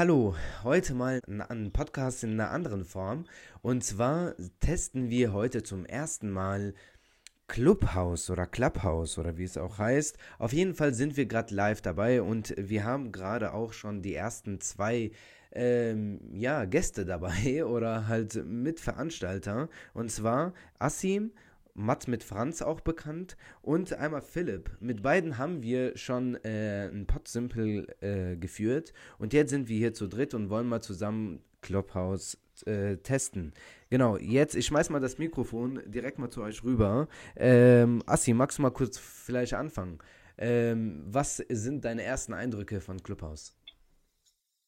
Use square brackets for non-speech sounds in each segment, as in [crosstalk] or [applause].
hallo. Heute mal ein Podcast in einer anderen Form. Und zwar testen wir heute zum ersten Mal Clubhouse oder Clubhouse oder wie es auch heißt. Auf jeden Fall sind wir gerade live dabei und wir haben gerade auch schon die ersten zwei ähm, ja, Gäste dabei [laughs] oder halt Mitveranstalter. Und zwar Assim Matt mit Franz auch bekannt und einmal Philipp. Mit beiden haben wir schon äh, ein Pod Simple äh, geführt und jetzt sind wir hier zu dritt und wollen mal zusammen Clubhouse äh, testen. Genau, jetzt, ich schmeiß mal das Mikrofon direkt mal zu euch rüber. Ähm, Assi, magst du mal kurz vielleicht anfangen? Ähm, was sind deine ersten Eindrücke von Clubhouse?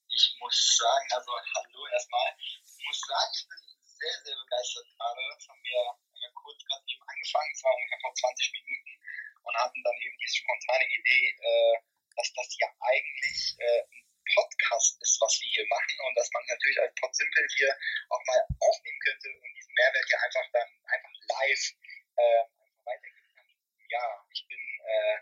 Ich muss sagen, also hallo erstmal. Ich muss sagen, ich bin sehr, sehr begeistert gerade. Das haben kurz gerade eben angefangen, es war ungefähr vor 20 Minuten und hatten dann eben diese spontane Idee, äh, dass das ja eigentlich äh, ein Podcast ist, was wir hier machen und dass man natürlich als Pod Simple hier auch mal aufnehmen könnte und diesen Mehrwert hier einfach dann einfach live äh, weitergeben kann. Ja, ich bin äh,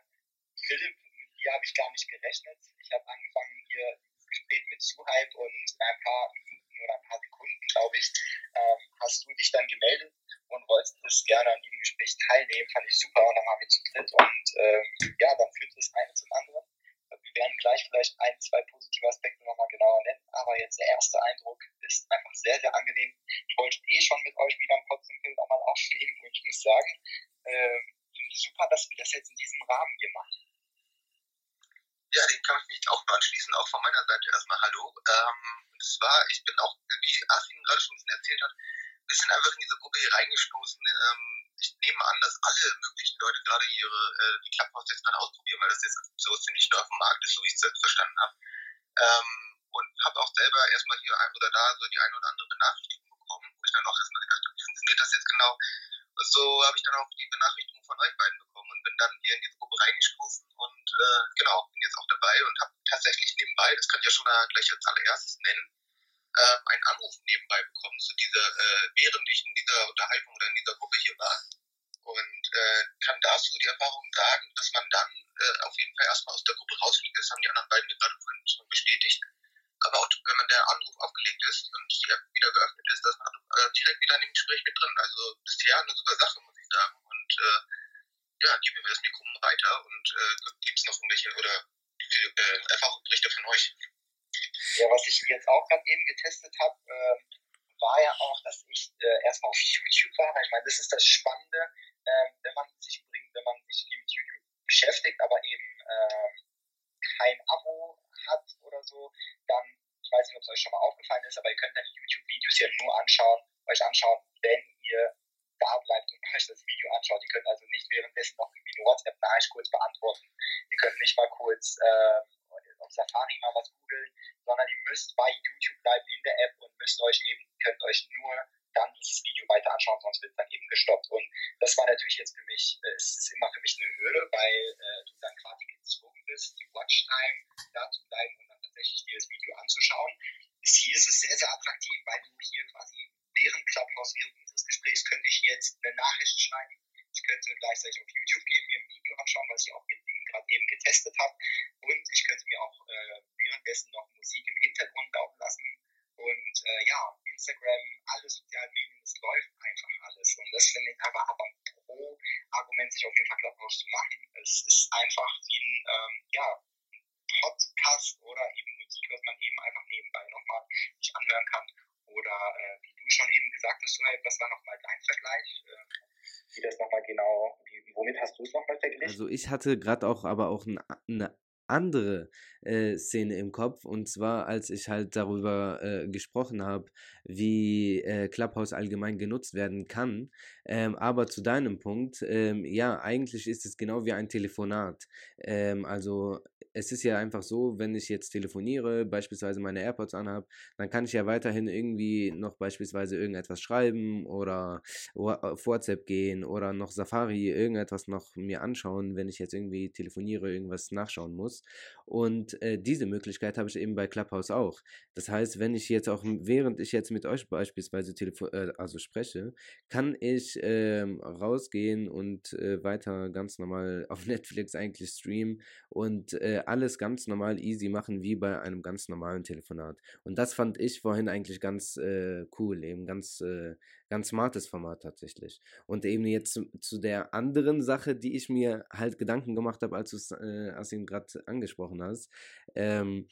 Philipp, mit dir habe ich gar nicht gerechnet. Ich habe angefangen hier dieses Gespräch mit Zuhype und in ein paar Minuten oder ein paar Sekunden, glaube ich, ähm, hast du dich dann gemeldet und wolltest gerne an diesem Gespräch teilnehmen. Fand ich super und dann waren wir zu dritt und ähm, ja, dann führt das eine zum anderen. Wir werden gleich vielleicht ein, zwei positive Aspekte nochmal genauer nennen, aber jetzt der erste Eindruck ist einfach sehr, sehr angenehm. Ich wollte eh schon mit euch wieder ein Podsimple nochmal aufnehmen und ich muss sagen, ähm, finde ich super, dass wir das jetzt in diesem Rahmen hier machen. Ja, den kann ich mich auch mal anschließen, auch von meiner Seite erstmal Hallo. Ähm, und zwar, ich bin auch, wie Achim gerade schon ein bisschen erzählt hat, bisschen einfach in diese Gruppe hier reingestoßen. Ähm, ich nehme an, dass alle möglichen Leute gerade ihre äh, die Clubhouse jetzt gerade ausprobieren, weil das jetzt so ziemlich nur auf dem Markt ist, so wie ich es selbst verstanden habe. Ähm, und habe auch selber erstmal hier ein oder da so die eine oder andere Benachrichtigung bekommen, wo ich dann auch erstmal gedacht habe, wie funktioniert das jetzt genau? Und so habe ich dann auch die Benachrichtigung von euch beiden bekommen und bin dann hier in diese Gruppe reingestoßen und äh, genau, bin jetzt auch dabei und habe tatsächlich nebenbei, das kann ich ja schon mal gleich als allererstes nennen, äh, einen Anruf nebenbei bekommen, zu dieser, äh, während ich in dieser Unterhaltung oder in dieser Gruppe hier war. Und äh, kann dazu die Erfahrung sagen, dass man dann äh, auf jeden Fall erstmal aus der Gruppe rausfliegt. Das haben die anderen beiden gerade vorhin schon bestätigt. Aber auch wenn man der Anruf aufgelegt ist und die App wieder geöffnet ist, dass man äh, direkt wieder in dem Gespräch mit drin. Also bisher eine super Sache, muss ich sagen. Und äh, ja, geben wir das Mikro weiter und äh, gibt es noch irgendwelche oder äh, Erfahrungsberichte von euch? Ja, was ich jetzt auch gerade eben getestet habe, äh, war ja auch, dass ich äh, erstmal auf YouTube war. Ich meine, das ist das Spannende, äh, wenn man sich bringt, wenn man sich mit YouTube beschäftigt, aber eben äh, kein Abo hat oder so, dann, ich weiß nicht, ob es euch schon mal aufgefallen ist, aber ihr könnt dann die YouTube-Videos ja nur anschauen, euch anschauen, wenn ihr da bleibt und euch das Video anschaut. Ihr könnt also nicht währenddessen noch irgendwie eine WhatsApp-Nachricht kurz beantworten. Ihr könnt nicht mal kurz äh, auf Safari mal was googeln, sondern ihr müsst bei YouTube bleiben in der App und müsst euch eben, könnt euch nur dann dieses Video weiter anschauen, sonst wird es dann eben gestoppt. Und das war natürlich jetzt für mich, äh, es ist immer für mich eine Hürde, weil äh, du dann quasi gezwungen bist, die Watchtime da zu bleiben und dann tatsächlich dir das Video anzuschauen. Ist, hier ist es sehr, sehr attraktiv, weil du hier quasi während Clubhouse, während unseres Gesprächs könnte ich jetzt eine Nachricht schreiben. Ich könnte gleichzeitig auf YouTube gehen, mir ein Video anschauen, was ich auch gerade eben getestet habe. Und ich könnte mir auch äh, währenddessen noch Musik im Hintergrund laufen lassen. Und äh, ja, Instagram, alle sozialen Medien, es läuft einfach alles. Und das finde ich aber, aber ein Pro-Argument, sich auf jeden Fall Clubhouse zu machen. Es ist einfach wie ein, ähm, ja, Podcast oder eben Musik, was man eben einfach nebenbei nochmal sich anhören kann. Oder äh, wie du schon eben gesagt hast, Suhaib, was war nochmal dein Vergleich? Äh, wie das nochmal genau, wie, womit hast du es nochmal verglichen? Also ich hatte gerade auch aber auch eine andere äh, Szene im Kopf und zwar als ich halt darüber äh, gesprochen habe, wie äh, Clubhouse allgemein genutzt werden kann. Ähm, aber zu deinem Punkt, ähm, ja, eigentlich ist es genau wie ein Telefonat. Ähm, also es ist ja einfach so, wenn ich jetzt telefoniere, beispielsweise meine AirPods anhabe, dann kann ich ja weiterhin irgendwie noch beispielsweise irgendetwas schreiben oder auf WhatsApp gehen oder noch Safari irgendetwas noch mir anschauen, wenn ich jetzt irgendwie telefoniere, irgendwas nachschauen muss. Und äh, diese Möglichkeit habe ich eben bei Clubhouse auch. Das heißt, wenn ich jetzt auch, während ich jetzt mit euch beispielsweise telefon äh, also spreche, kann ich ähm, rausgehen und äh, weiter ganz normal auf [laughs] Netflix eigentlich streamen und äh, alles ganz normal easy machen, wie bei einem ganz normalen Telefonat. Und das fand ich vorhin eigentlich ganz äh, cool, eben ganz, äh, ganz smartes Format tatsächlich. Und eben jetzt zu, zu der anderen Sache, die ich mir halt Gedanken gemacht habe, als du es äh, gerade angesprochen hast, ähm,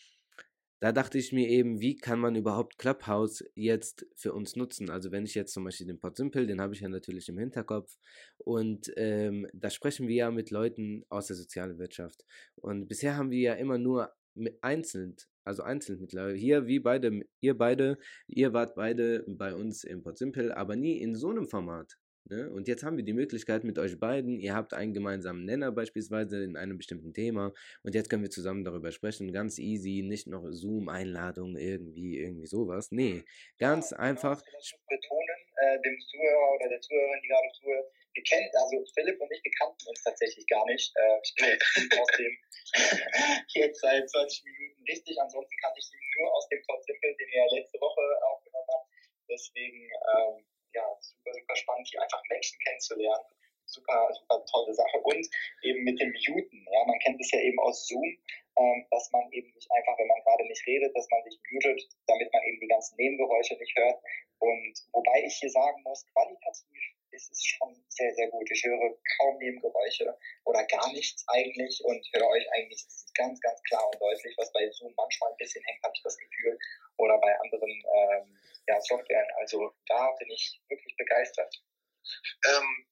da dachte ich mir eben, wie kann man überhaupt Clubhouse jetzt für uns nutzen? Also wenn ich jetzt zum Beispiel den Podsimple, den habe ich ja natürlich im Hinterkopf und ähm, da sprechen wir ja mit Leuten aus der sozialen Wirtschaft. Und bisher haben wir ja immer nur einzeln, also einzeln mittlerweile. Hier, wie beide, ihr beide, ihr wart beide bei uns im Podsimple, aber nie in so einem Format. Ne? Und jetzt haben wir die Möglichkeit mit euch beiden, ihr habt einen gemeinsamen Nenner beispielsweise in einem bestimmten Thema und jetzt können wir zusammen darüber sprechen, ganz easy, nicht noch Zoom-Einladung, irgendwie, irgendwie sowas. Nee, ganz ja, einfach. Ich betonen, äh, dem Zuhörer oder der Zuhörerin, die gerade zuhört, wir kennen, also Philipp und ich, wir kannten uns tatsächlich gar nicht. Äh, ich kenne [laughs] aus dem [laughs] jetzt seit 20 Minuten richtig, ansonsten kannte ich ihn nur aus dem Todd Simple, den ihr letzte Woche aufgenommen habt. Deswegen, ähm, ja, super, super spannend, hier einfach Menschen kennenzulernen. Super, super tolle Sache. Und eben mit dem Muten, ja, man kennt es ja eben aus Zoom, ähm, dass man eben nicht einfach, wenn man gerade nicht redet, dass man sich mutet, damit man eben die ganzen Nebengeräusche nicht hört. Und wobei ich hier sagen muss, qualitativ ist es schon sehr, sehr gut. Ich höre kaum Nebengeräusche oder gar nichts eigentlich und höre euch eigentlich ganz, ganz klar und deutlich, was bei Zoom manchmal ein bisschen hängt, habe ich das Gefühl, oder bei anderen ähm, ja, Softwaren. Also da bin ich wirklich begeistert. Ähm,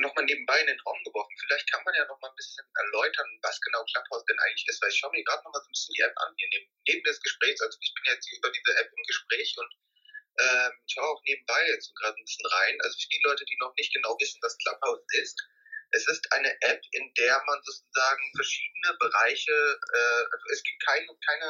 nochmal nebenbei in den Raum geworfen, vielleicht kann man ja noch mal ein bisschen erläutern, was genau Clubhouse denn eigentlich ist, weil ich schaue mir gerade noch mal so ein bisschen die App an, hier neben, neben des Gesprächs, also ich bin jetzt hier über diese App im Gespräch und ähm, ich schaue auch nebenbei jetzt gerade ein bisschen rein, also für die Leute, die noch nicht genau wissen, was Clubhouse ist, es ist eine App, in der man sozusagen verschiedene Bereiche, äh, also es gibt keine, keine,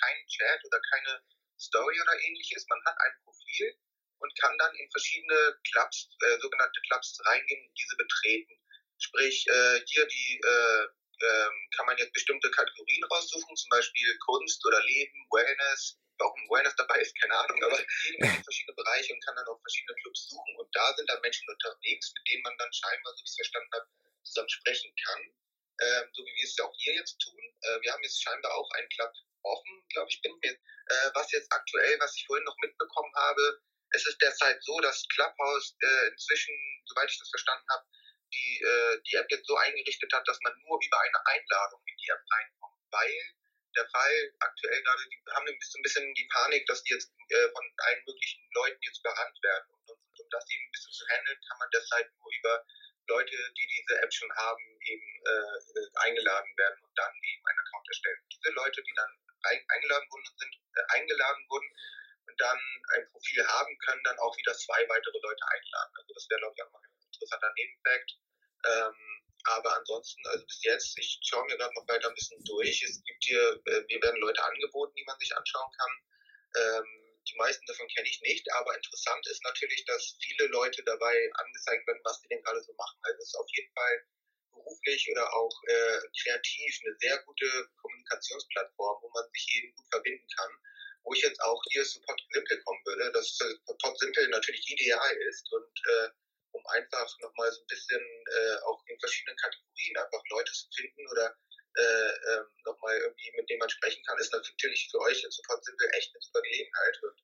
keinen Chat oder keine Story oder ähnliches, man hat ein Profil und kann dann in verschiedene Clubs, äh, sogenannte Clubs reingehen und diese betreten. Sprich, äh, hier die äh, ähm, kann man jetzt bestimmte Kategorien raussuchen, zum Beispiel Kunst oder Leben, Wellness. Warum Wellness dabei ist, keine Ahnung, aber hat verschiedene Bereiche und kann dann auch verschiedene Clubs suchen. Und da sind dann Menschen unterwegs, mit denen man dann scheinbar, so wie ich es verstanden habe, zusammen sprechen kann. Ähm, so wie wir es ja auch hier jetzt tun. Äh, wir haben jetzt scheinbar auch einen Club offen, glaube ich, bin mir. Äh, was jetzt aktuell, was ich vorhin noch mitbekommen habe, es ist derzeit so, dass Clubhouse äh, inzwischen, soweit ich das verstanden habe, die, äh, die App jetzt so eingerichtet hat, dass man nur über eine Einladung in die App reinkommt, weil der Fall aktuell gerade, die haben ein bisschen, ein bisschen die Panik, dass die jetzt äh, von allen möglichen Leuten jetzt überrannt werden. Und, und um das eben ein bisschen zu handeln, kann man derzeit nur über Leute, die diese App schon haben, eben äh, eingeladen werden und dann eben einen Account erstellen. Diese Leute, die dann eingeladen wurden, sind äh, eingeladen wurden, und dann ein Profil haben, können dann auch wieder zwei weitere Leute einladen. Also das wäre, glaube ich, auch mal ein interessanter Nebenfakt. Ähm, aber ansonsten, also bis jetzt, ich schaue mir gerade noch weiter ein bisschen durch. Es gibt hier, äh, mir werden Leute angeboten, die man sich anschauen kann. Ähm, die meisten davon kenne ich nicht, aber interessant ist natürlich, dass viele Leute dabei angezeigt werden, was sie denn gerade so machen. Also es ist auf jeden Fall beruflich oder auch äh, kreativ eine sehr gute Kommunikationsplattform, wo man sich eben gut verbinden kann wo ich jetzt auch hier Pod Simple kommen würde, dass äh, Pod Simple natürlich ideal ist und äh, einfach nochmal so ein bisschen äh, auch in verschiedenen Kategorien einfach Leute zu finden oder äh, ähm, nochmal irgendwie mit denen man sprechen kann, ist natürlich für euch jetzt Pod Simple echt eine super Gelegenheit und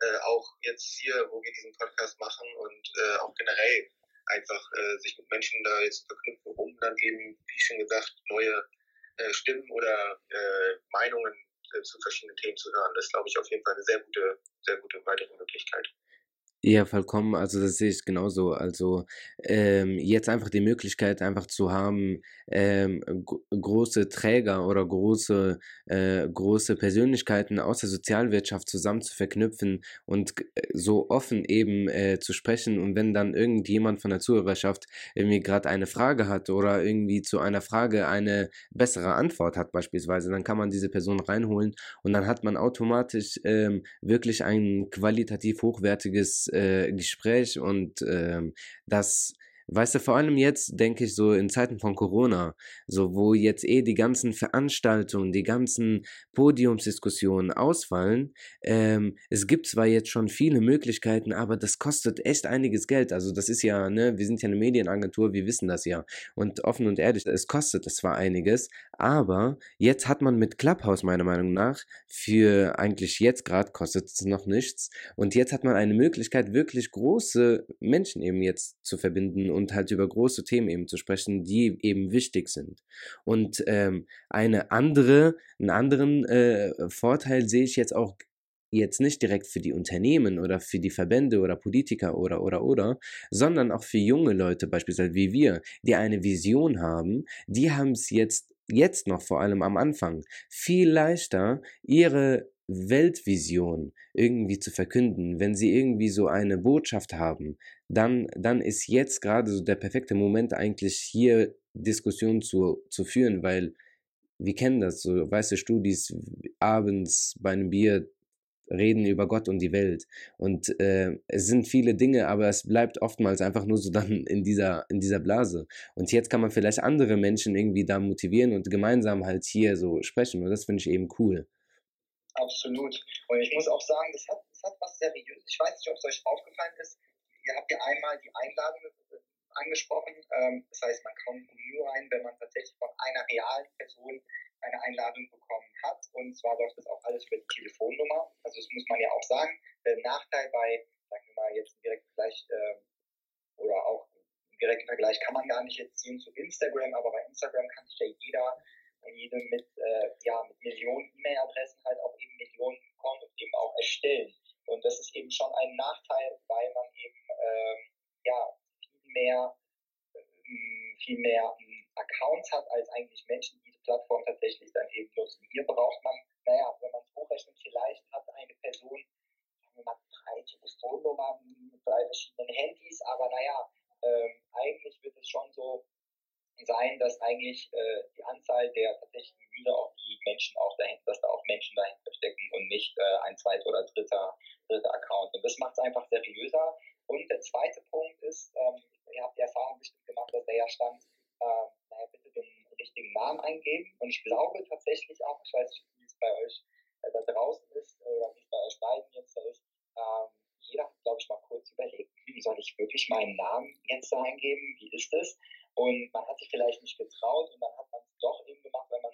äh, auch jetzt hier, wo wir diesen Podcast machen und äh, auch generell einfach äh, sich mit Menschen da jetzt verknüpfen, um dann eben, wie schon gesagt, neue äh, Stimmen oder äh, Meinungen äh, zu verschiedenen Themen zu hören. Das ist, glaube ich, auf jeden Fall eine sehr gute, sehr gute weitere Möglichkeit. Ja, vollkommen. Also das sehe ich genauso. Also ähm, jetzt einfach die Möglichkeit einfach zu haben, ähm, große Träger oder große, äh, große Persönlichkeiten aus der Sozialwirtschaft zusammen zu verknüpfen und äh, so offen eben äh, zu sprechen. Und wenn dann irgendjemand von der Zuhörerschaft irgendwie gerade eine Frage hat oder irgendwie zu einer Frage eine bessere Antwort hat beispielsweise, dann kann man diese Person reinholen und dann hat man automatisch ähm, wirklich ein qualitativ hochwertiges äh, Gespräch und äh, das Weißt du, vor allem jetzt denke ich so in Zeiten von Corona, so wo jetzt eh die ganzen Veranstaltungen, die ganzen Podiumsdiskussionen ausfallen. Ähm, es gibt zwar jetzt schon viele Möglichkeiten, aber das kostet echt einiges Geld. Also das ist ja, ne, wir sind ja eine Medienagentur, wir wissen das ja. Und offen und ehrlich, es kostet es zwar einiges, aber jetzt hat man mit Clubhouse meiner Meinung nach für eigentlich jetzt gerade kostet es noch nichts. Und jetzt hat man eine Möglichkeit, wirklich große Menschen eben jetzt zu verbinden und halt über große Themen eben zu sprechen, die eben wichtig sind. Und ähm, eine andere, einen anderen äh, Vorteil sehe ich jetzt auch jetzt nicht direkt für die Unternehmen oder für die Verbände oder Politiker oder oder oder, sondern auch für junge Leute beispielsweise wie wir, die eine Vision haben, die haben es jetzt jetzt noch vor allem am Anfang viel leichter ihre Weltvision irgendwie zu verkünden, wenn sie irgendwie so eine Botschaft haben, dann, dann ist jetzt gerade so der perfekte Moment eigentlich hier Diskussionen zu, zu führen, weil wir kennen das, so weiße Studis abends bei einem Bier reden über Gott und die Welt. Und äh, es sind viele Dinge, aber es bleibt oftmals einfach nur so dann in dieser, in dieser Blase. Und jetzt kann man vielleicht andere Menschen irgendwie da motivieren und gemeinsam halt hier so sprechen. Und das finde ich eben cool. Absolut. Und ich muss auch sagen, das hat, das hat was Seriöses. Ich weiß nicht, ob es euch aufgefallen ist. Ihr habt ja einmal die Einladung angesprochen. Ähm, das heißt, man kommt nur rein, wenn man tatsächlich von einer realen Person eine Einladung bekommen hat. Und zwar läuft das auch alles über die Telefonnummer. Also das muss man ja auch sagen. Der Nachteil bei, sagen wir mal, jetzt direkt Vergleich äh, oder auch im direkten Vergleich kann man gar nicht jetzt ziehen zu Instagram, aber bei Instagram kann sich ja jeder und jede mit, äh, ja, mit Millionen E-Mail-Adressen halt auch eben Millionen Konten eben auch erstellen. Und das ist eben schon ein Nachteil, weil man eben ähm, ja, viel mehr, ähm, viel mehr ähm, Accounts hat als eigentlich Menschen, die die Plattform tatsächlich dann eben nutzen. Hier braucht man, naja, wenn man es hochrechnet, vielleicht hat eine Person, sagen wir mal, drei Telefonnummern drei verschiedenen Handys, aber naja, ähm, eigentlich wird es schon so sein, dass eigentlich äh, die Anzahl der tatsächlichen User auch die Menschen auch dahinter, dass da auch Menschen dahinter stecken und nicht äh, ein zweiter oder dritter, dritter Account. Und das macht es einfach seriöser. Und der zweite Punkt ist, ähm, ihr habt die Erfahrung bestimmt gemacht, dass der ja stand, äh, naja, bitte den richtigen Namen eingeben. Und ich glaube tatsächlich auch, ich weiß nicht, wie es bei euch äh, da draußen ist oder wie es bei euch beiden jetzt da ist, ähm, jeder hat, glaube ich, mal kurz überlegt, hm, soll ich wirklich meinen Namen jetzt da eingeben? Wie ist das? Und man hat sich vielleicht nicht getraut und dann hat man es doch eben gemacht, weil man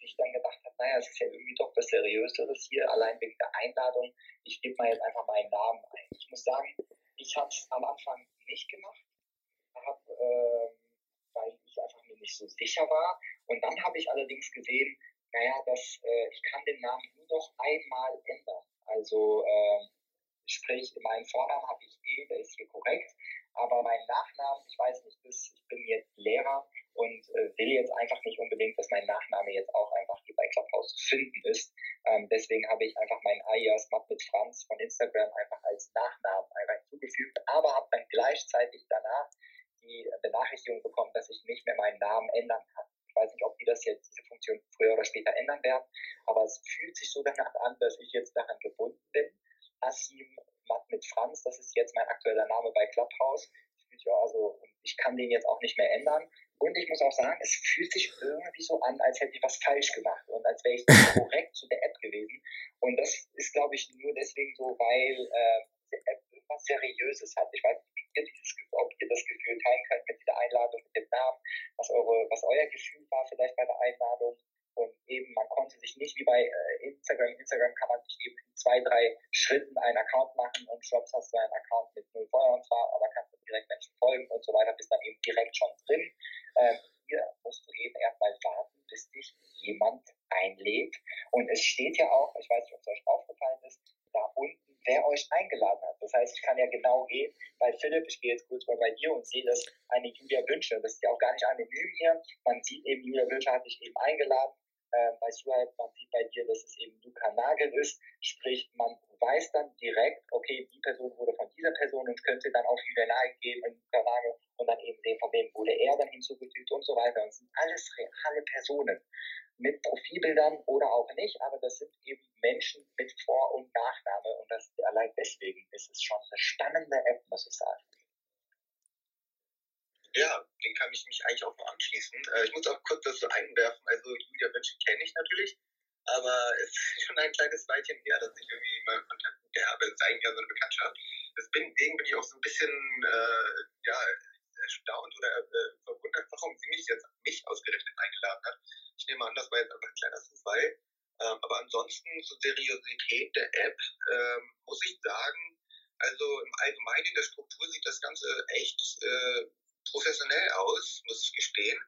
sich dann gedacht hat, naja, es ist ja irgendwie doch was Seriöseres hier, allein wegen der Einladung. Ich gebe mal jetzt einfach meinen Namen ein. Ich muss sagen, ich habe es am Anfang nicht gemacht, hab, äh, weil ich einfach mir nicht so sicher war. Und dann habe ich allerdings gesehen, naja, dass äh, ich kann den Namen nur noch einmal ändern. Also äh, sprich, meinen Vornamen habe ich eh, der ist hier korrekt aber mein Nachnamen, ich weiß nicht, ich bin jetzt Lehrer und äh, will jetzt einfach nicht unbedingt, dass mein Nachname jetzt auch einfach hier bei Clubhouse zu finden ist. Ähm, deswegen habe ich einfach meinen alias Matt mit Franz von Instagram einfach als Nachnamen einfach hinzugefügt, aber habe dann gleichzeitig danach die Benachrichtigung bekommen, dass ich nicht mehr meinen Namen ändern kann. Ich weiß nicht, ob die das jetzt, diese Funktion früher oder später ändern werden, aber es fühlt sich so danach an, dass ich jetzt daran gebunden bin. Asim Matt mit Franz, das ist jetzt mein aktueller Name bei Clubhouse. Ja, also ich kann den jetzt auch nicht mehr ändern. Und ich muss auch sagen, es fühlt sich irgendwie so an, als hätte ich was falsch gemacht und als wäre ich korrekt zu der App gewesen. Und das ist, glaube ich, nur deswegen so, weil äh, die App irgendwas Seriöses hat. Ich weiß nicht, ihr dieses, ob ihr das Gefühl teilen könnt mit dieser Einladung, mit dem Namen, was, eure, was euer Gefühl war vielleicht bei der Einladung. Und eben, man konnte sich nicht wie bei äh, Instagram, Instagram kann man sich eben in zwei, drei Schritten einen Account machen und Shops hast du einen Account mit null Followern zwar, aber kannst du direkt Menschen folgen und so weiter, bist dann eben direkt schon drin. Ähm, hier musst du eben erstmal warten, bis dich jemand einlädt. Und es steht ja auch, ich weiß nicht, ob es euch aufgefallen ist, da unten, wer euch eingeladen hat. Das heißt, ich kann ja genau gehen, bei Philipp, ich gehe jetzt kurz mal bei dir und sehe, dass eine Julia Wünsche, das ist ja auch gar nicht anonym hier, man sieht eben, Julia Wünsche hat dich eben eingeladen, äh, bei Suhaib, man sieht bei dir, dass es eben Luca Nagel ist, sprich, man weiß dann direkt, okay, die Person wurde von dieser Person und könnte dann auf Julia Nagel geben, Luca Nagel und dann eben sehen, von wem wurde er dann hinzugefügt und so weiter. Und es sind alles reale Personen mit Profilbildern oder auch nicht, aber das sind eben Menschen mit Vor- und Nachname und das allein deswegen ist es schon eine spannende App, muss ich sagen. Ja, den kann ich mich eigentlich auch nur anschließen. Äh, ich muss auch kurz so einwerfen. Also Julia Wünsche kenne ich natürlich, aber [laughs] es ist schon ein kleines Weilchen her, dass ich irgendwie mal Kontakt mit der habe. Es ist ja so eine Bekanntschaft. Deswegen bin ich auch so ein bisschen äh, ja, erstaunt oder äh, verwundert, warum sie mich jetzt mich ausgerechnet eingeladen hat. Ich nehme an, das war jetzt einfach ein kleiner Zufall. Ähm, aber ansonsten zur Seriosität der App ähm, muss ich sagen, also im Allgemeinen in der Struktur sieht das Ganze echt äh, professionell aus, muss ich gestehen.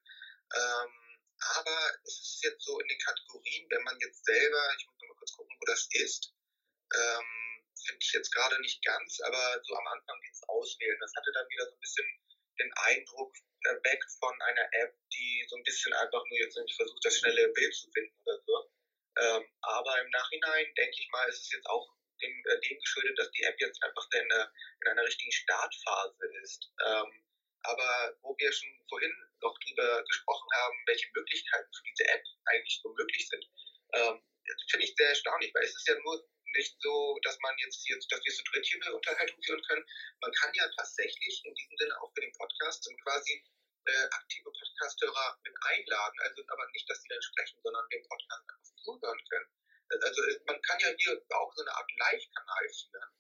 Ähm, aber es ist jetzt so in den Kategorien, wenn man jetzt selber, ich muss mal kurz gucken, wo das ist, ähm, finde ich jetzt gerade nicht ganz, aber so am Anfang dieses Auswählen, das hatte dann wieder so ein bisschen den Eindruck weg von einer App, die so ein bisschen einfach nur jetzt nicht versucht, das schnelle Bild zu finden oder so. Ähm, aber im Nachhinein denke ich mal, ist es jetzt auch dem, äh, dem geschuldet, dass die App jetzt einfach in, in einer richtigen Startphase ist. Ähm, aber wo wir schon vorhin noch drüber gesprochen haben, welche Möglichkeiten für diese App eigentlich so möglich sind, ähm, finde ich sehr erstaunlich, weil es ist ja nur nicht so, dass man jetzt hier, dass wir so dritt hier eine Unterhaltung führen können. Man kann ja tatsächlich in diesem Sinne auch für den Podcast dann quasi äh, aktive Podcasthörer mit einladen, also aber nicht, dass sie dann sprechen, sondern den Podcast einfach zuhören können. Also man kann ja hier auch so eine Art Live-Kanal führen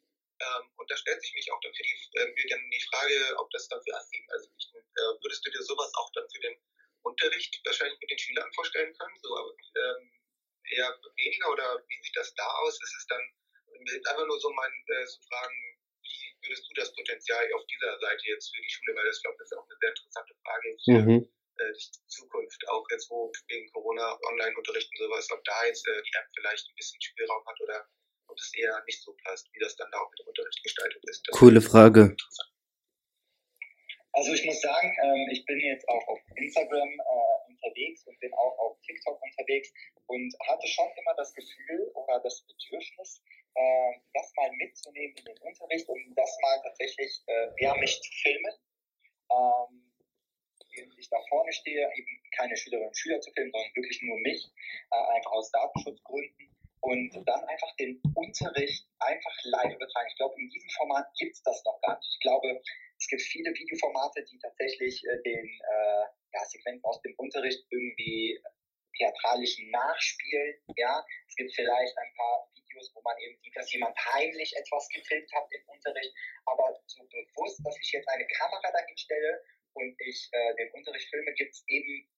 ähm, und da stellt sich mich auch dann für die, äh, dann die Frage, ob das dann für also ich, äh, würdest du dir sowas auch dann für den Unterricht wahrscheinlich mit den Schülern vorstellen können? So weniger oder wie sieht das da aus? Ist es dann einfach nur so mein äh, so Fragen, wie würdest du das Potenzial auf dieser Seite jetzt für die Schule, weil das glaube ich ist auch eine sehr interessante Frage für mhm. äh, die Zukunft, auch jetzt wo wegen Corona Online-Unterricht und sowas, ob da jetzt äh, die App vielleicht ein bisschen Spielraum hat oder ob es eher nicht so passt, wie das dann da auch mit dem Unterricht gestaltet ist. Das Coole Frage. Also ich muss sagen, ähm, ich bin jetzt auch auf Instagram äh, unterwegs und bin auch auf TikTok unterwegs und hatte schon immer das Gefühl oder das Bedürfnis, äh, das mal mitzunehmen in den Unterricht und das mal tatsächlich, äh, ja, mich zu filmen. Ähm, ich da vorne stehe, eben keine Schülerinnen und Schüler zu filmen, sondern wirklich nur mich, äh, einfach aus Datenschutzgründen und dann einfach den Unterricht einfach live übertragen. Ich glaube, in diesem Format gibt es das noch gar nicht. Ich glaube, es gibt viele Videoformate, die tatsächlich äh, den äh, ja, Sequenzen aus dem Unterricht irgendwie theatralisch nachspielen. Ja, es gibt vielleicht ein paar Videos, wo man eben sieht, dass jemand heimlich etwas gefilmt hat im Unterricht, aber so bewusst, dass ich jetzt eine Kamera dahin stelle und ich äh, den Unterricht filme, gibt es eben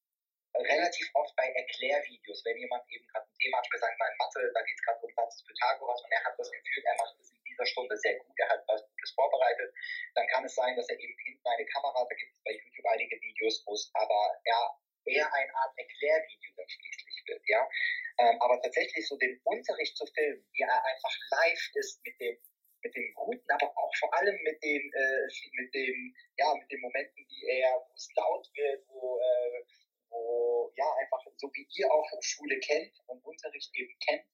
relativ oft bei Erklärvideos, wenn jemand eben gerade ein Thema hat, wir sagen mal Mathe, da geht es gerade um Satz Pythagoras und er hat das Gefühl, er macht es in dieser Stunde sehr gut, er hat was Gutes vorbereitet, dann kann es sein, dass er eben hinten eine Kamera, da gibt es bei YouTube einige Videos, wo es aber ja, eher eine Art Erklärvideo dann schließlich wird, ja. Ähm, aber tatsächlich so den Unterricht zu filmen, wie er einfach live ist mit dem mit dem Guten, aber auch vor allem mit den, äh, mit den, ja, mit den Momenten, die er, wo es laut wird, wo äh, wo ja einfach so wie ihr auch Schule kennt und Unterricht eben kennt,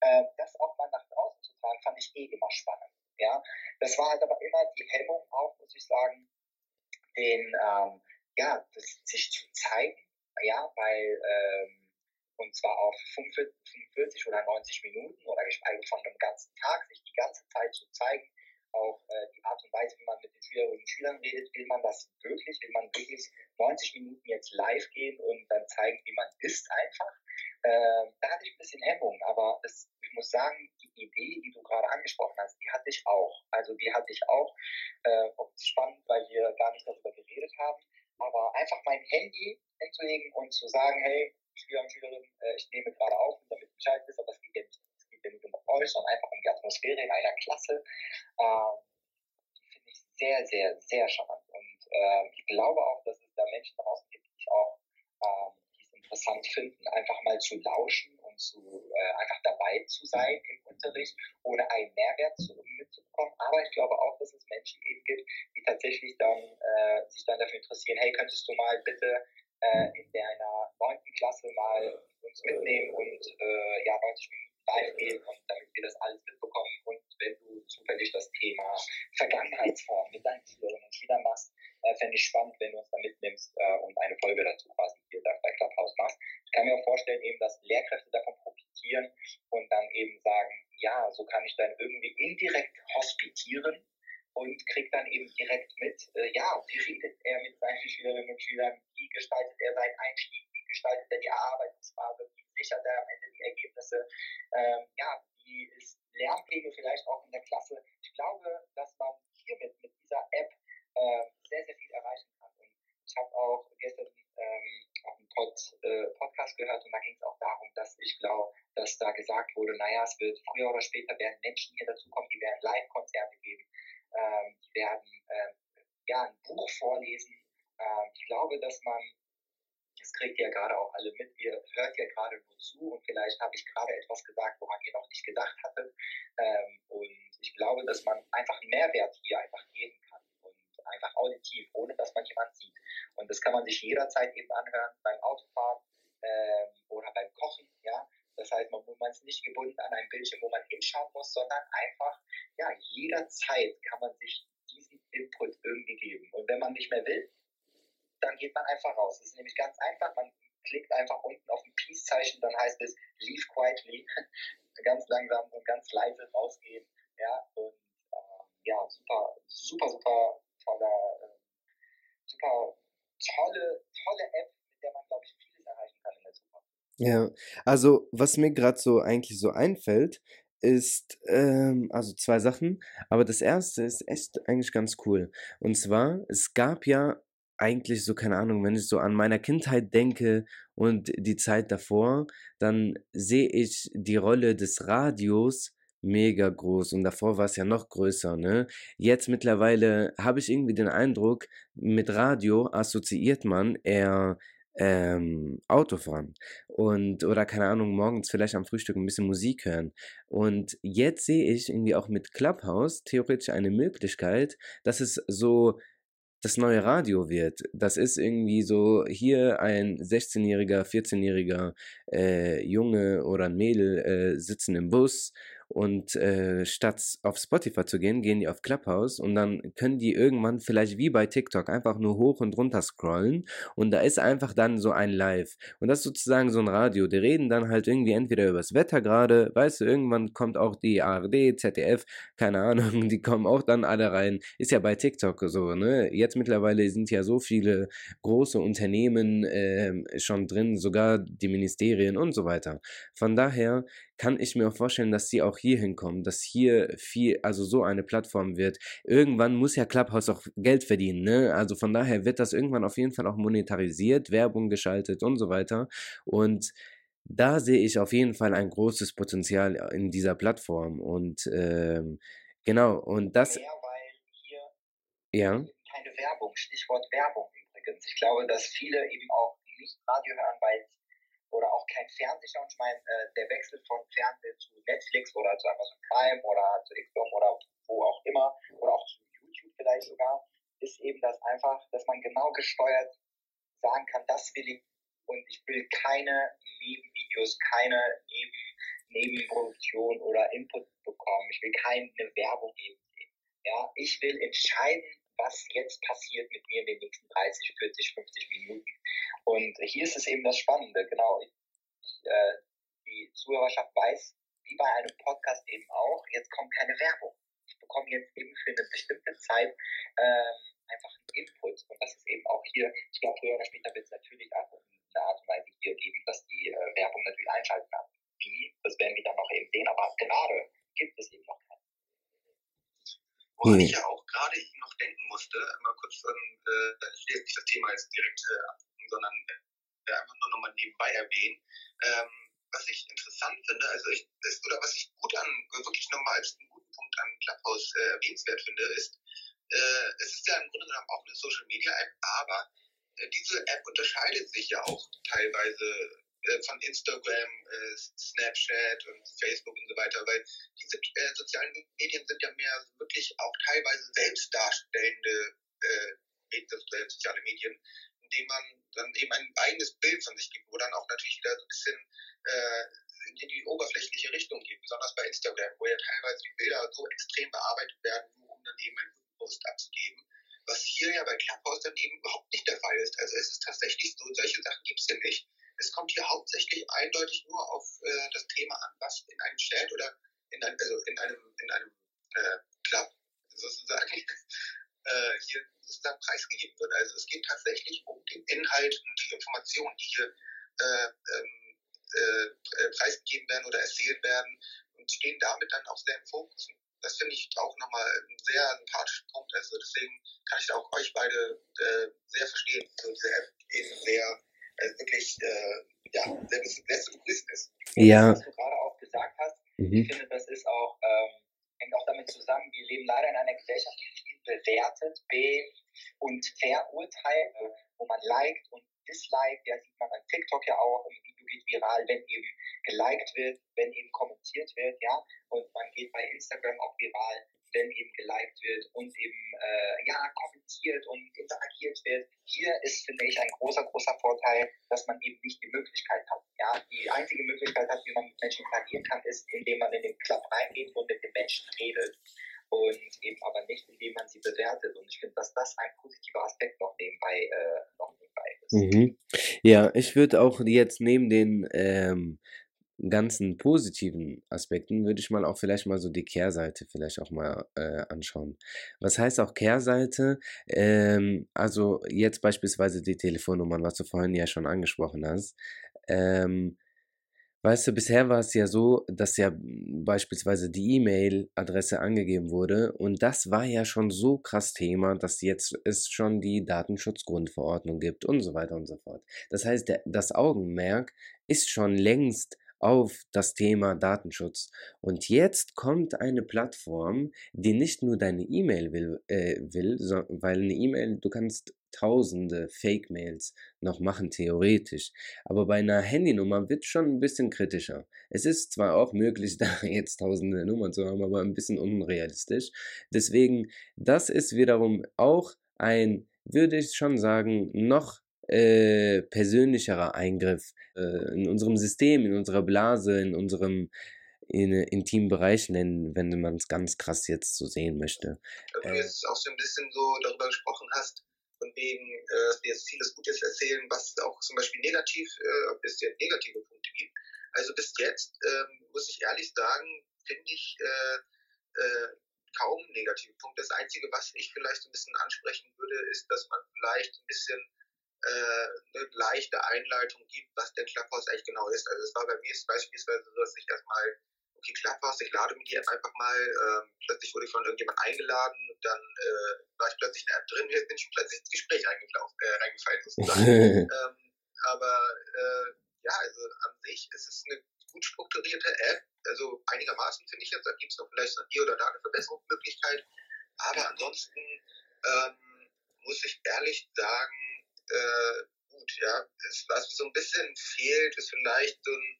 äh, das auch mal nach draußen zu tragen, fand ich eh immer spannend. Ja, das war halt aber immer die Hemmung auch, muss ich sagen, den ähm, ja, das, sich zu zeigen, ja, weil ähm, und zwar auf 45 oder 90 Minuten oder geschweige von einem ganzen Tag, sich die ganze Zeit zu zeigen, auch äh, die Art und Weise, wie man mit den Schülerinnen und Schülern redet, will man das wirklich, will man wirklich 90 Minuten jetzt live gehen und dann zeigen, wie man ist einfach. Äh, da hatte ich ein bisschen Hemmung, aber das, ich muss sagen, die Idee, die du gerade angesprochen hast, die hatte ich auch. Also die hatte ich auch. Äh, spannend, weil wir gar nicht darüber geredet haben. Aber einfach mein Handy hinzulegen und zu sagen, hey, Schüler und Schülerinnen, äh, ich nehme gerade auf, damit Bescheid ist, aber es geht ja nicht um euch, sondern einfach um die Atmosphäre in einer Klasse. Ähm, finde ich sehr, sehr, sehr charmant. Und äh, ich glaube auch, dass es da Menschen draußen gibt, die auch ähm, interessant finden, einfach mal zu lauschen und zu, äh, einfach dabei zu sein im Unterricht, ohne einen Mehrwert zu, mitzubekommen. Aber ich glaube auch, dass es Menschen eben gibt, die tatsächlich dann äh, interessieren, hey, könntest du mal bitte äh, in deiner neunten Klasse mal uns mitnehmen und äh, ja, 90 Minuten live gehen und damit wir das alles mitbekommen. Und wenn du zufällig das Thema Vergangenheitsform mit deinen Schülerinnen und Schülern machst, äh, fände ich spannend, wenn du uns da mitnimmst äh, und eine Folge dazu quasi hier bei Clubhouse machst. Ich kann mir auch vorstellen, eben, dass Lehrkräfte davon profitieren und dann eben sagen, ja, so kann ich dann irgendwie indirekt hospitieren und kriegt dann eben direkt mit, äh, ja, wie redet er mit seinen Schülerinnen und Schülern, wie gestaltet er seinen Einstieg, wie gestaltet er die Erarbeitungsphase, wie sichert er am Ende die Ergebnisse, ähm, ja, wie ist Lernpegel vielleicht auch in der Klasse. Ich glaube, dass man hiermit, mit dieser App, äh, sehr, sehr viel erreichen kann. Und ich habe auch gestern ähm, auf einem Pod, äh, Podcast gehört und da ging es auch darum, dass ich glaube, dass da gesagt wurde, naja, es wird früher oder später werden Menschen hier dazukommen, die werden Live-Konzerte geben, ähm, die werden ähm, ja, ein Buch vorlesen. Ähm, ich glaube, dass man, das kriegt ihr gerade auch alle mit, ihr hört ja gerade nur zu und vielleicht habe ich gerade etwas gesagt, woran ihr noch nicht gedacht hattet. Ähm, und ich glaube, dass man einfach einen Mehrwert hier einfach geben kann und einfach auditiv, ohne dass man jemand sieht. Und das kann man sich jederzeit eben anhören beim Autofahren ähm, oder beim Kochen, ja. Das heißt, man, ist nicht gebunden an ein Bildschirm, wo man hinschauen muss, sondern einfach, ja, jederzeit kann man sich diesen Input irgendwie geben. Und wenn man nicht mehr will, dann geht man einfach raus. Es ist nämlich ganz einfach. Man klickt einfach unten auf ein Peace-Zeichen, dann heißt es Leave quietly, [laughs] ganz langsam und ganz leise rausgehen. Ja, und äh, ja, super, super, super toller, äh, super tolle, tolle App, mit der man, glaube ich, vieles erreichen kann in der Zukunft. Ja, also was mir gerade so eigentlich so einfällt, ist, ähm, also zwei Sachen, aber das erste ist echt eigentlich ganz cool. Und zwar, es gab ja eigentlich so, keine Ahnung, wenn ich so an meiner Kindheit denke und die Zeit davor, dann sehe ich die Rolle des Radios mega groß und davor war es ja noch größer, ne? Jetzt mittlerweile habe ich irgendwie den Eindruck, mit Radio assoziiert man eher ähm, Autofahren und oder keine Ahnung, morgens vielleicht am Frühstück ein bisschen Musik hören. Und jetzt sehe ich irgendwie auch mit Clubhouse theoretisch eine Möglichkeit, dass es so das neue Radio wird. Das ist irgendwie so, hier ein 16-jähriger, 14-jähriger äh, Junge oder ein Mädel äh, sitzen im Bus und äh, statt auf Spotify zu gehen, gehen die auf Clubhouse und dann können die irgendwann vielleicht wie bei TikTok einfach nur hoch und runter scrollen und da ist einfach dann so ein Live. Und das ist sozusagen so ein Radio. Die reden dann halt irgendwie entweder über das Wetter gerade, weißt du, irgendwann kommt auch die ARD, ZDF, keine Ahnung, [laughs] die kommen auch dann alle rein. Ist ja bei TikTok so, ne? Jetzt mittlerweile sind ja so viele große Unternehmen äh, schon drin, sogar die Ministerien und so weiter. Von daher kann ich mir auch vorstellen, dass sie auch hier hinkommen, dass hier viel, also so eine Plattform wird. Irgendwann muss ja Clubhouse auch Geld verdienen, ne? Also von daher wird das irgendwann auf jeden Fall auch monetarisiert, Werbung geschaltet und so weiter. Und da sehe ich auf jeden Fall ein großes Potenzial in dieser Plattform. Und ähm, genau, und das. Hier ja. keine Werbung, Stichwort Werbung übrigens. Ich glaube, dass viele eben auch nicht Radio hören, weil oder auch kein Fernseher. Und ich meine, äh, der Wechsel von Fernsehen zu Netflix oder zu Amazon Prime oder zu Xbox oder wo auch immer oder auch zu YouTube vielleicht sogar, ist eben das einfach, dass man genau gesteuert sagen kann, das will ich und ich will keine Nebenvideos, keine Neben, Nebenproduktion oder Input bekommen. Ich will keine Werbung eben sehen. Ja, ich will entscheiden, was jetzt passiert mit mir in den nächsten 30, 40, 50 Minuten. Und hier ist es eben das Spannende, genau. Ich, äh, die Zuhörerschaft weiß, wie bei einem Podcast eben auch, jetzt kommt keine Werbung. Ich bekomme jetzt eben für eine bestimmte Zeit ähm, einfach einen Input. Und das ist eben auch hier, ich glaube, früher oder später wird es natürlich auch eine Art und Weise hier geben, dass die äh, Werbung natürlich einschalten kann. Wie, das werden wir dann noch eben sehen, aber gerade gibt es eben noch keine. Woran hm. ich ja auch gerade noch denken musste, mal kurz, äh, ich will jetzt nicht das Thema jetzt direkt äh, sondern äh, einfach nur nochmal nebenbei erwähnen. Ähm, was ich interessant finde, also ich, ist, oder was ich gut an, wirklich nochmal als einen guten Punkt an Clubhouse äh, erwähnenswert finde, ist, äh, es ist ja im Grunde genommen auch eine Social Media App, aber äh, diese App unterscheidet sich ja auch teilweise von Instagram, äh, Snapchat und Facebook und so weiter, weil diese äh, sozialen Medien sind ja mehr wirklich auch teilweise selbstdarstellende äh, soziale Medien, indem man dann eben ein eigenes Bild von sich gibt, wo dann auch natürlich wieder so ein bisschen äh, in die oberflächliche Richtung geht, besonders bei Instagram, wo ja teilweise die Bilder so extrem bearbeitet werden, nur um dann eben einen guten Post abzugeben, was hier ja bei Clubhouse dann eben überhaupt nicht der Fall ist. Also es ist tatsächlich so, solche Sachen gibt es hier nicht. Es kommt hier hauptsächlich eindeutig nur auf äh, das Thema an, was in einem Chat oder in, ein, also in einem, in einem äh, Club sozusagen äh, hier sozusagen preisgegeben wird. Also es geht geht tatsächlich um den Inhalt und die Informationen, die hier äh, ähm, äh, äh, preisgegeben werden oder erzählt werden und stehen damit dann auch sehr im Fokus. Das finde ich auch nochmal einen sehr sympathischen Punkt. Also deswegen kann ich auch euch beide äh, sehr verstehen, so diese App eben sehr äh, wirklich äh, ja, sehr, sehr zu begrüßen ist. Ja. Was du gerade auch gesagt hast, mhm. ich finde, das ist auch, ähm, hängt auch damit zusammen, wir leben leider in einer Gesellschaft, die bewertet, be und verurteilt, wo man liked und disliked, ja, sieht man an TikTok ja auch, im Video geht viral, wenn eben geliked wird, wenn eben kommentiert wird, ja, und man geht bei Instagram auch viral, wenn eben geliked wird und eben äh, ja kommentiert und interagiert wird. Hier ist, finde ich, ein großer, großer Vorteil, dass man eben nicht die Möglichkeit hat. Ja, die einzige Möglichkeit hat, wie man mit Menschen interagieren kann, ist, indem man in den Club reingeht und mit den Menschen redet und eben aber nicht, indem man sie bewertet. Und ich finde, dass das ein positiver Aspekt noch nebenbei, äh, noch nebenbei ist. Mhm. Ja, ich würde auch jetzt neben den ähm, ganzen positiven Aspekten würde ich mal auch vielleicht mal so die Kehrseite vielleicht auch mal äh, anschauen. Was heißt auch Kehrseite? Ähm, also jetzt beispielsweise die Telefonnummern, was du vorhin ja schon angesprochen hast. Ähm, weißt du, bisher war es ja so, dass ja beispielsweise die E-Mail-Adresse angegeben wurde und das war ja schon so krass Thema, dass jetzt es schon die Datenschutzgrundverordnung gibt und so weiter und so fort. Das heißt, der, das Augenmerk ist schon längst auf das Thema Datenschutz. Und jetzt kommt eine Plattform, die nicht nur deine E-Mail will, äh, will so, weil eine E-Mail, du kannst tausende Fake-Mails noch machen, theoretisch. Aber bei einer Handynummer wird schon ein bisschen kritischer. Es ist zwar auch möglich, [laughs] da jetzt tausende Nummern zu haben, aber ein bisschen unrealistisch. Deswegen, das ist wiederum auch ein, würde ich schon sagen, noch äh, persönlicherer Eingriff äh, in unserem System, in unserer Blase, in unserem in, intimen Bereich nennen, wenn man es ganz krass jetzt so sehen möchte. Du äh, jetzt auch so ein bisschen so darüber gesprochen hast, von wegen, äh, dass wir jetzt vieles Gutes erzählen, was auch zum Beispiel negativ, äh, ob es jetzt negative Punkte gibt. Also bis jetzt ähm, muss ich ehrlich sagen, finde ich äh, äh, kaum negative Punkte. Das Einzige, was ich vielleicht ein bisschen ansprechen würde, ist, dass man vielleicht ein bisschen äh, eine leichte Einleitung gibt, was der Clubhouse eigentlich genau ist. Also es war bei mir beispielsweise so, dass ich erstmal, okay, Clubhouse, ich lade mir die App einfach mal, ähm, plötzlich wurde ich von irgendjemand eingeladen und dann äh, war ich plötzlich in der App drin, jetzt bin ich plötzlich ins Gespräch äh, reingefallen sozusagen. [laughs] ähm, aber äh, ja, also an sich ist es eine gut strukturierte App, also einigermaßen finde ich jetzt, da gibt es noch vielleicht hier oder da eine Verbesserungsmöglichkeit, aber ansonsten ähm, muss ich ehrlich sagen, äh, gut, ja. Es, was so ein bisschen fehlt, ist vielleicht so ein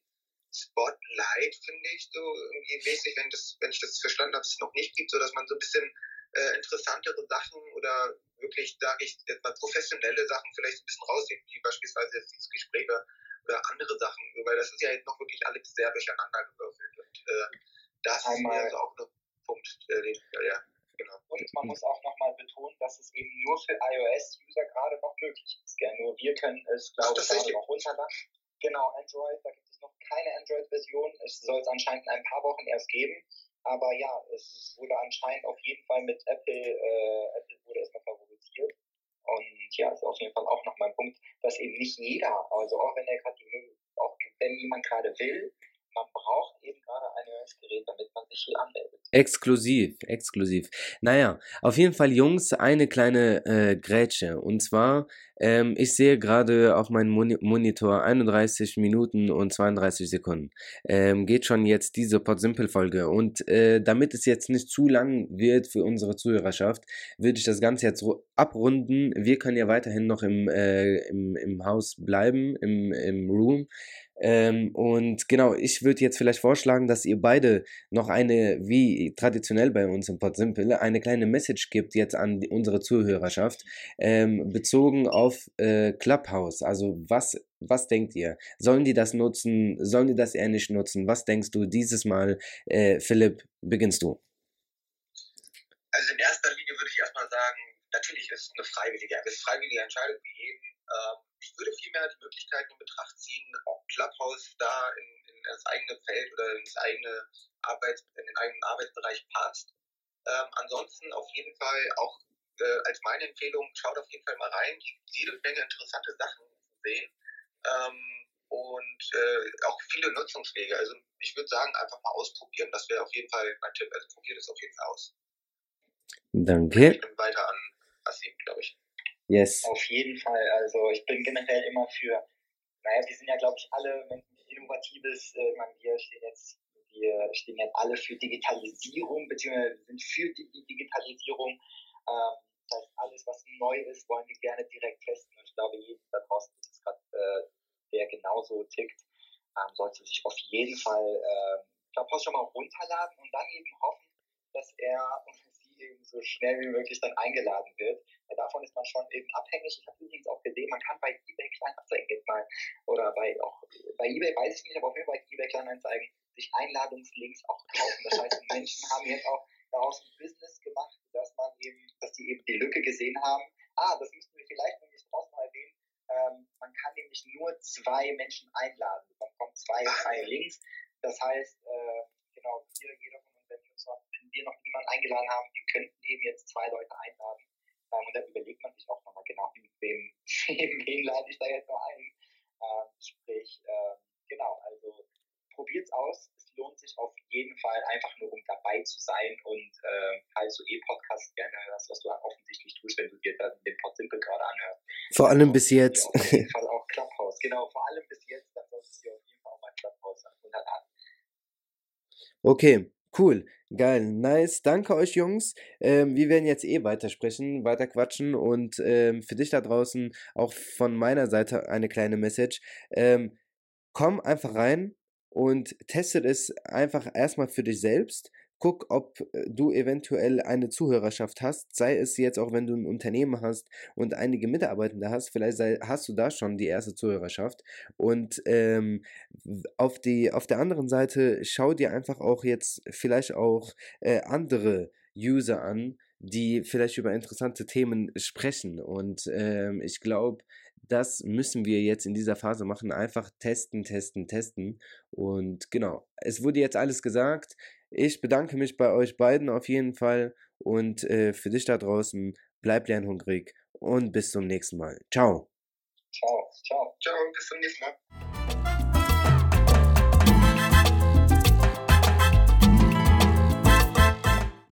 Spotlight, finde ich, so irgendwie mäßig, wenn, das, wenn ich das verstanden habe, es noch nicht gibt, so dass man so ein bisschen äh, interessantere Sachen oder wirklich, sage ich jetzt mal, professionelle Sachen vielleicht ein bisschen raushängt, wie beispielsweise jetzt dieses Gespräch oder andere Sachen, weil das ist ja jetzt noch wirklich alles sehr durcheinander gewürfelt. Und äh, das Einmal. ist also auch ein Punkt, äh, den, ja. Genau. Und man muss auch nochmal betonen, dass es eben nur für iOS-User gerade noch möglich ist. Gell? Nur wir können es, glaube ich, gerade noch runterladen. Genau, Android, da gibt es noch keine Android-Version. Es soll es anscheinend in ein paar Wochen erst geben. Aber ja, es wurde anscheinend auf jeden Fall mit Apple, äh, Apple wurde erstmal favorisiert. Und ja, ist auf jeden Fall auch nochmal ein Punkt, dass eben nicht jeder, also auch wenn er gerade auch wenn jemand gerade will, man braucht eben gerade ein Hörgerät, damit man sich hier anmeldet. Exklusiv, exklusiv. Naja, auf jeden Fall, Jungs, eine kleine äh, Grätsche. Und zwar, ähm, ich sehe gerade auf meinem Moni Monitor 31 Minuten und 32 Sekunden. Ähm, geht schon jetzt diese Podsimple-Folge. Und äh, damit es jetzt nicht zu lang wird für unsere Zuhörerschaft, würde ich das Ganze jetzt abrunden. Wir können ja weiterhin noch im, äh, im, im Haus bleiben, im, im Room. Ähm, und genau, ich würde jetzt vielleicht vorschlagen, dass ihr beide noch eine, wie traditionell bei uns im Pod Simple, eine kleine Message gibt jetzt an die, unsere Zuhörerschaft, ähm, bezogen auf äh, Clubhouse. Also was, was denkt ihr? Sollen die das nutzen? Sollen die das eher nicht nutzen? Was denkst du dieses Mal? Äh, Philipp, beginnst du. Also in erster Linie würde ich erstmal sagen, natürlich ist es eine freiwillige, eine freiwillige Entscheidung für jeden. Ähm, ich würde vielmehr die Möglichkeiten in Betracht ziehen, ob Clubhouse da in, in das eigene Feld oder ins eigene Arbeits, in den eigenen Arbeitsbereich passt. Ähm, ansonsten auf jeden Fall auch äh, als meine Empfehlung, schaut auf jeden Fall mal rein. Jede Menge interessante Sachen zu sehen. Ähm, und äh, auch viele Nutzungswege. Also ich würde sagen, einfach mal ausprobieren. Das wäre auf jeden Fall mein Tipp. Also probiert es auf jeden Fall aus. Danke. Ich weiter an Asim, glaube ich. Yes. Auf jeden Fall. Also ich bin generell immer für, naja, wir sind ja, glaube ich, alle die Innovatives, äh, meine, wir stehen jetzt, wir stehen jetzt alle für Digitalisierung, beziehungsweise sind für die, die Digitalisierung. Ähm, das heißt, alles, was neu ist, wollen wir gerne direkt testen. Und ich glaube, jeden da draußen ist gerade, äh, der genauso tickt, ähm, sollte sich auf jeden Fall, äh, Clubhouse schon mal runterladen und dann eben hoffen, dass er eben so schnell wie möglich dann eingeladen wird. Ja, davon ist man schon eben abhängig. Ich habe übrigens auch gesehen, man kann bei eBay Kleinanzeigen jetzt mal, oder bei auch bei eBay weiß ich nicht, aber auf jeden Fall bei eBay Kleinanzeigen sich Einladungslinks auch kaufen. Das heißt, die [laughs] Menschen haben jetzt auch daraus ein Business gemacht, dass man eben, dass die eben die Lücke gesehen haben. Ah, das müssten wir vielleicht nämlich draußen mal erwähnen. Ähm, man kann nämlich nur zwei Menschen einladen. Man bekommt zwei freie Links. Das heißt, äh, genau, hier, jeder von uns, wenn wir uns wir noch niemanden eingeladen haben, wir könnten eben jetzt zwei Leute einladen. Ähm, und dann überlegt man sich auch nochmal genau, [laughs] wem, wen lade ich da jetzt noch ein. Ähm, sprich, äh, genau, also probiert's aus. Es lohnt sich auf jeden Fall einfach nur, um dabei zu sein und äh, falls du eh-Podcast gerne hörst, was du offensichtlich tust, wenn du dir dann den Pod Simple gerade anhörst. Vor allem bis jetzt. Auf jeden Fall auch Clubhouse. Genau, vor allem bis jetzt, dann solltest du dir auf jeden Fall auch mal Clubhouse runterladen. Okay, Cool, geil, nice. Danke euch, Jungs. Ähm, wir werden jetzt eh weitersprechen, weiter quatschen und ähm, für dich da draußen auch von meiner Seite eine kleine Message. Ähm, komm einfach rein und testet es einfach erstmal für dich selbst guck, ob äh, du eventuell eine Zuhörerschaft hast, sei es jetzt auch, wenn du ein Unternehmen hast und einige Mitarbeitende hast, vielleicht sei, hast du da schon die erste Zuhörerschaft. Und ähm, auf, die, auf der anderen Seite schau dir einfach auch jetzt vielleicht auch äh, andere User an, die vielleicht über interessante Themen sprechen. Und ähm, ich glaube, das müssen wir jetzt in dieser Phase machen. Einfach testen, testen, testen. Und genau, es wurde jetzt alles gesagt. Ich bedanke mich bei euch beiden auf jeden Fall und äh, für dich da draußen, bleib lernhungrig und bis zum nächsten Mal. Ciao. Ciao, ciao, ciao, bis zum nächsten Mal.